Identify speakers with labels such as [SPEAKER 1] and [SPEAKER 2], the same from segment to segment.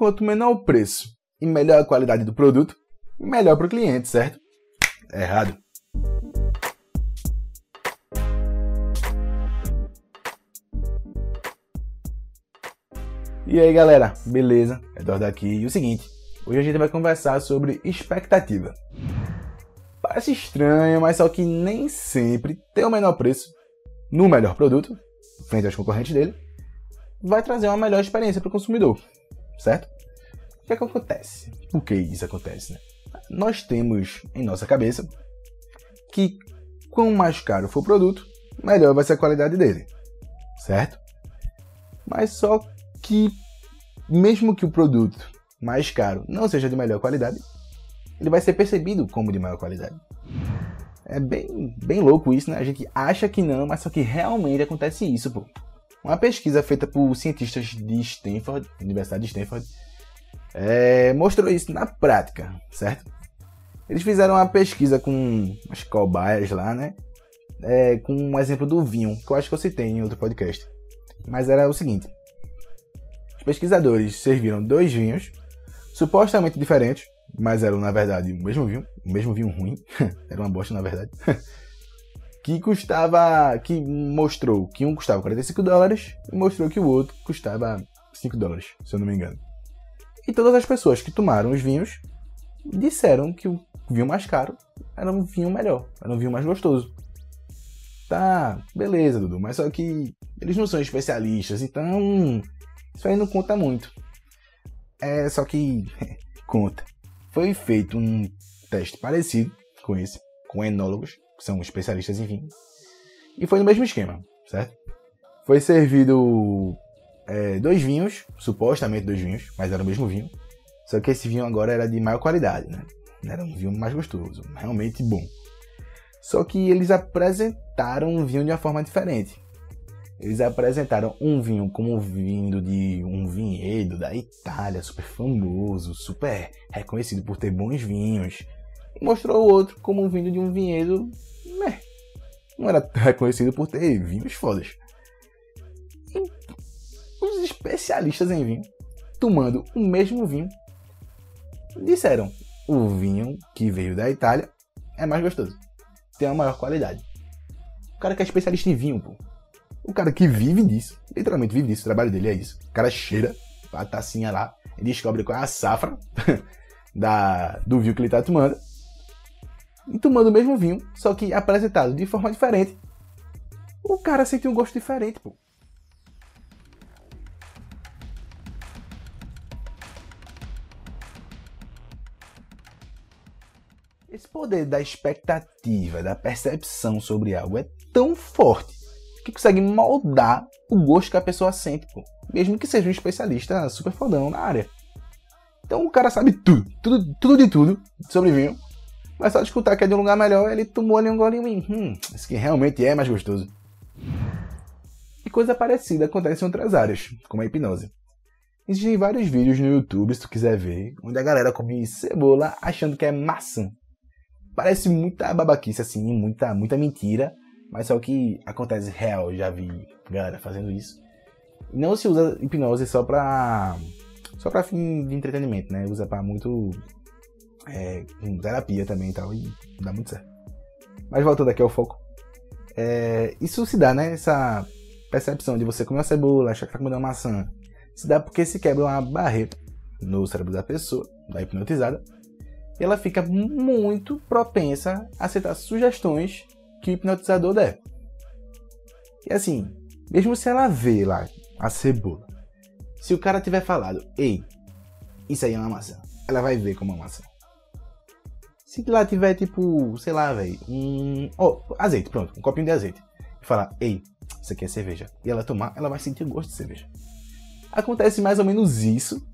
[SPEAKER 1] quanto menor o preço e melhor a qualidade do produto, melhor para o cliente, certo? Errado. E aí galera, beleza? Eduardo aqui. E o seguinte, hoje a gente vai conversar sobre expectativa. Parece estranho, mas só que nem sempre ter o menor preço no melhor produto, frente aos concorrentes dele, vai trazer uma melhor experiência para o consumidor, certo? O que, é que acontece? Por que isso acontece? Né? Nós temos em nossa cabeça que quanto mais caro for o produto, melhor vai ser a qualidade dele, certo? Mas só que, mesmo que o produto mais caro não seja de melhor qualidade, ele vai ser percebido como de maior qualidade. É bem, bem louco isso, né? A gente acha que não, mas só que realmente acontece isso, pô. Uma pesquisa feita por cientistas de Stanford, Universidade de Stanford, é, mostrou isso na prática, certo? Eles fizeram uma pesquisa com as cobaias lá, né? É, com um exemplo do vinho, que eu acho que eu citei em outro podcast. Mas era o seguinte: os pesquisadores serviram dois vinhos, supostamente diferentes, mas eram na verdade o mesmo vinho, o mesmo vinho ruim, era uma bosta na verdade. que custava, que mostrou que um custava 45 dólares e mostrou que o outro custava 5 dólares, se eu não me engano. E todas as pessoas que tomaram os vinhos disseram que o vinho mais caro era um vinho melhor, era um vinho mais gostoso. Tá, beleza, Dudu, mas só que eles não são especialistas, então isso aí não conta muito. É só que conta. Foi feito um teste parecido com esse, com enólogos, que são especialistas em vinho, e foi no mesmo esquema, certo? Foi servido é, dois vinhos, supostamente dois vinhos, mas era o mesmo vinho, só que esse vinho agora era de maior qualidade, né? Era um vinho mais gostoso, realmente bom. Só que eles apresentaram um vinho de uma forma diferente. Eles apresentaram um vinho como vindo de um vinhedo da Itália, super famoso, super reconhecido por ter bons vinhos. E mostrou o outro como vindo de um vinhedo. Não era reconhecido por ter vinhos fodas. E os especialistas em vinho, tomando o mesmo vinho, disseram: o vinho que veio da Itália é mais gostoso, tem uma maior qualidade. O cara que é especialista em vinho, pô o cara que vive disso, literalmente vive disso, o trabalho dele é isso. O cara cheira a tacinha lá descobre qual é a safra da, do vinho que ele tá tomando. Tomando o mesmo vinho, só que apresentado de forma diferente. O cara sente um gosto diferente, pô. Esse poder da expectativa, da percepção sobre algo é tão forte que consegue moldar o gosto que a pessoa sente, pô. Mesmo que seja um especialista super fodão na área. Então o cara sabe tudo, tudo, tudo de tudo sobre vinho. Mas só de escutar que é de um lugar melhor, ele tomou ali um golinho e hum, aqui realmente é mais gostoso. E coisa parecida acontece em outras áreas, como a hipnose. Existem vários vídeos no YouTube, se tu quiser ver, onde a galera come cebola achando que é maçã. Parece muita babaquice assim, muita, muita mentira, mas só que acontece real, já vi galera fazendo isso. Não se usa hipnose só pra. só pra fim de entretenimento, né? Usa pra muito. É, terapia também e tal, e dá muito certo. Mas voltando aqui ao foco. É, isso se dá, né? Essa percepção de você comer uma cebola, achar que tá comendo uma maçã. Se dá porque se quebra uma barreira no cérebro da pessoa, da hipnotizada, e ela fica muito propensa a aceitar sugestões que o hipnotizador der. E assim, mesmo se ela vê lá a cebola, se o cara tiver falado, ei, isso aí é uma maçã, ela vai ver como uma maçã. Se lá tiver tipo, sei lá, velho, um. Oh, azeite, pronto, um copinho de azeite. E falar, ei, isso aqui é cerveja. E ela tomar, ela vai sentir o gosto de cerveja. Acontece mais ou menos isso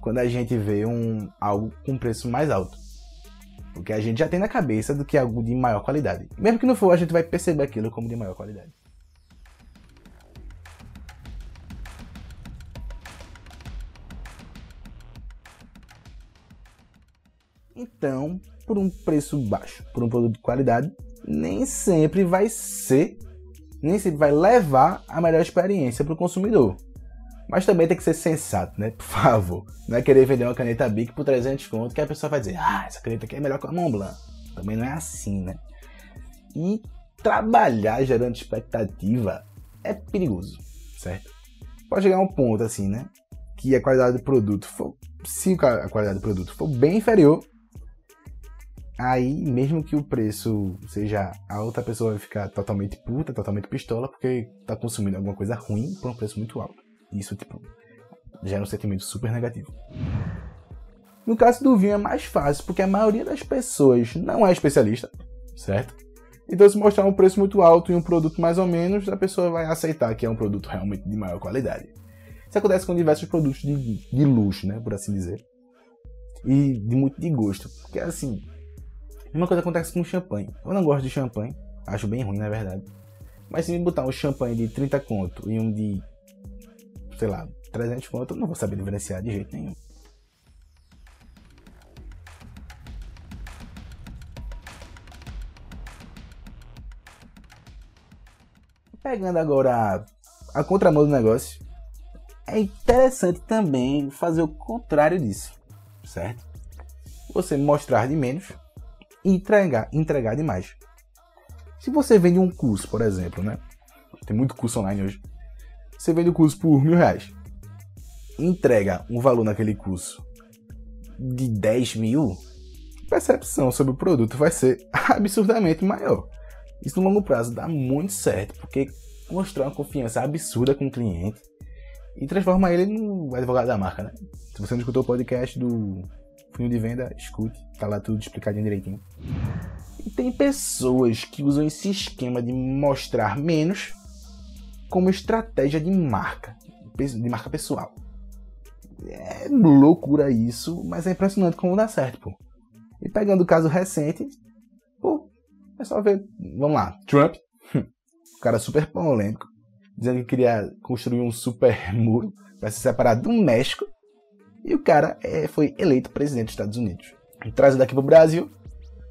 [SPEAKER 1] quando a gente vê um, algo com preço mais alto. Porque a gente já tem na cabeça do que é algo de maior qualidade. Mesmo que não for, a gente vai perceber aquilo como de maior qualidade. Então, por um preço baixo, por um produto de qualidade, nem sempre vai ser, nem sempre vai levar a melhor experiência para o consumidor. Mas também tem que ser sensato, né? Por favor. Não é querer vender uma caneta Bic por 300 conto que a pessoa vai dizer, ah, essa caneta aqui é melhor que a Montblanc. Também não é assim, né? E trabalhar gerando expectativa é perigoso, certo? Pode chegar a um ponto assim, né? Que a qualidade do produto for, se a qualidade do produto for bem inferior, aí mesmo que o preço seja alto, a pessoa vai ficar totalmente puta, totalmente pistola, porque tá consumindo alguma coisa ruim por um preço muito alto. Isso, tipo, gera um sentimento super negativo. No caso do vinho é mais fácil, porque a maioria das pessoas não é especialista, certo? Então, se mostrar um preço muito alto e um produto mais ou menos, a pessoa vai aceitar que é um produto realmente de maior qualidade. Isso acontece com diversos produtos de, de luxo, né, por assim dizer. E de muito de gosto. Porque, assim, uma coisa acontece com champanhe. Eu não gosto de champanhe, acho bem ruim, na verdade. Mas se me botar um champanhe de 30 conto e um de sei lá, 300 conto, eu não vou saber diferenciar de jeito nenhum. Pegando agora a, a contramão do negócio, é interessante também fazer o contrário disso, certo? Você mostrar de menos entregar, entregar de mais. Se você vende um curso, por exemplo, né? Tem muito curso online hoje você vende o curso por mil reais, entrega um valor naquele curso de 10 mil, percepção sobre o produto vai ser absurdamente maior. Isso no longo prazo dá muito certo, porque mostrar uma confiança absurda com o cliente e transforma ele no advogado da marca, né? Se você não escutou o podcast do funil de venda, escute, tá lá tudo explicadinho direitinho. E tem pessoas que usam esse esquema de mostrar menos como estratégia de marca, de marca pessoal. É loucura isso, mas é impressionante como dá certo, pô. E pegando o caso recente, pô, é só ver, vamos lá, Trump, um cara super polêmico, dizendo que queria construir um super muro para se separar do México, e o cara é, foi eleito presidente dos Estados Unidos. Trazido aqui pro Brasil,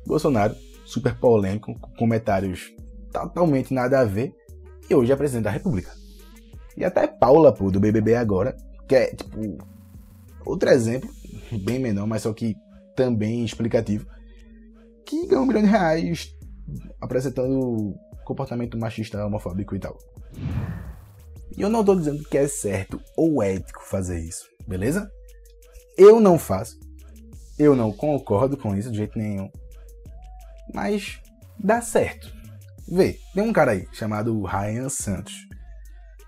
[SPEAKER 1] Bolsonaro, super polêmico, com comentários totalmente nada a ver, e hoje é presidente da República. E até Paula, pô, do BBB agora, que é, tipo, outro exemplo, bem menor, mas só que também explicativo, que ganhou um milhão de reais apresentando comportamento machista, homofóbico e tal. E eu não estou dizendo que é certo ou ético fazer isso, beleza? Eu não faço. Eu não concordo com isso de jeito nenhum. Mas dá certo. Vê, tem um cara aí chamado Ryan Santos,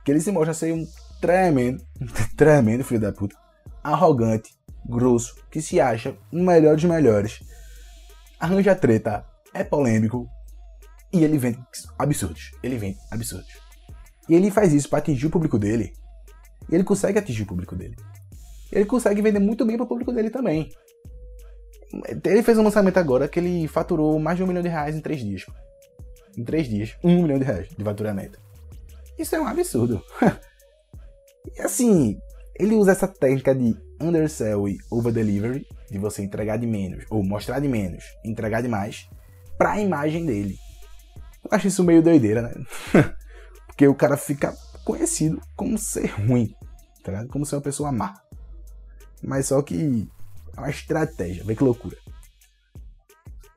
[SPEAKER 1] que ele se mostra ser um tremendo, tremendo filho da puta, arrogante, grosso, que se acha o melhor dos melhores, arranja treta, é polêmico e ele vende absurdos. Ele vende absurdos. E ele faz isso para atingir o público dele. E ele consegue atingir o público dele. Ele consegue vender muito bem para o público dele também. Ele fez um lançamento agora que ele faturou mais de um milhão de reais em três dias em três dias, um milhão de reais de faturamento. Isso é um absurdo. e assim, ele usa essa técnica de undersell e over delivery, de você entregar de menos, ou mostrar de menos, entregar de mais, para a imagem dele. Eu acho isso meio doideira, né? Porque o cara fica conhecido como ser ruim, tá ligado? Como ser uma pessoa má. Mas só que é uma estratégia, vê que loucura.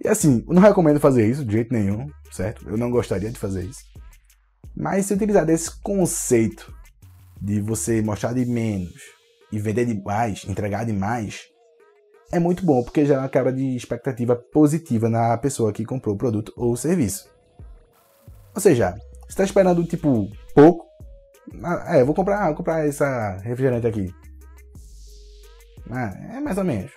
[SPEAKER 1] E assim, eu não recomendo fazer isso de jeito nenhum, certo? Eu não gostaria de fazer isso. Mas se utilizar desse conceito de você mostrar de menos e vender de mais, entregar de mais, é muito bom, porque já acaba de expectativa positiva na pessoa que comprou o produto ou o serviço. Ou seja, você está esperando tipo pouco. Ah, é, vou comprar, vou comprar essa refrigerante aqui. Ah, é mais ou menos.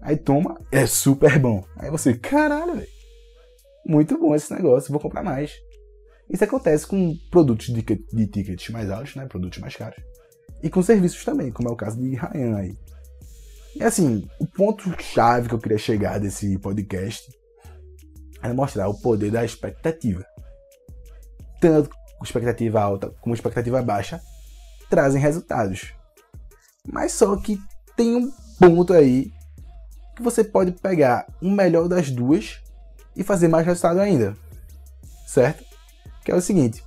[SPEAKER 1] Aí toma, é super bom. Aí você, caralho, velho. Muito bom esse negócio, vou comprar mais. Isso acontece com produtos de, de tickets mais altos, né? Produtos mais caros. E com serviços também, como é o caso de Ryan aí. E assim, o ponto-chave que eu queria chegar desse podcast é mostrar o poder da expectativa. Tanto expectativa alta como expectativa baixa trazem resultados. Mas só que tem um ponto aí que você pode pegar o melhor das duas e fazer mais resultado ainda. Certo? Que é o seguinte: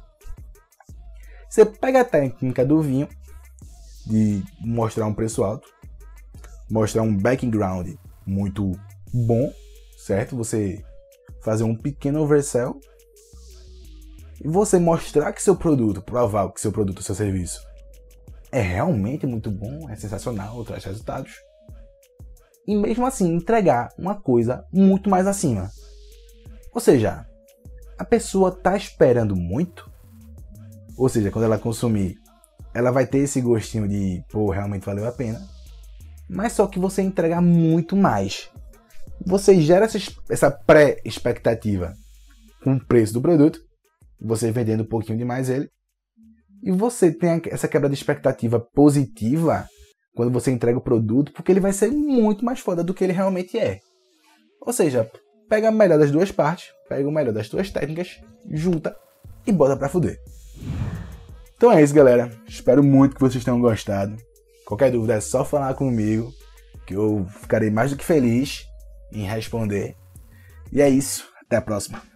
[SPEAKER 1] você pega a técnica do vinho de mostrar um preço alto, mostrar um background muito bom, certo? Você fazer um pequeno oversell e você mostrar que seu produto, provar que seu produto, seu serviço é realmente muito bom, é sensacional, traz resultados. E mesmo assim entregar uma coisa muito mais acima. Ou seja, a pessoa está esperando muito. Ou seja, quando ela consumir, ela vai ter esse gostinho de, pô, realmente valeu a pena. Mas só que você entrega muito mais. Você gera essa pré-expectativa com o preço do produto, você vendendo um pouquinho demais ele, e você tem essa quebra de expectativa positiva quando você entrega o produto, porque ele vai ser muito mais foda do que ele realmente é. Ou seja, pega o melhor das duas partes, pega o melhor das duas técnicas, junta e bota pra fuder. Então é isso, galera. Espero muito que vocês tenham gostado. Qualquer dúvida é só falar comigo, que eu ficarei mais do que feliz em responder. E é isso. Até a próxima.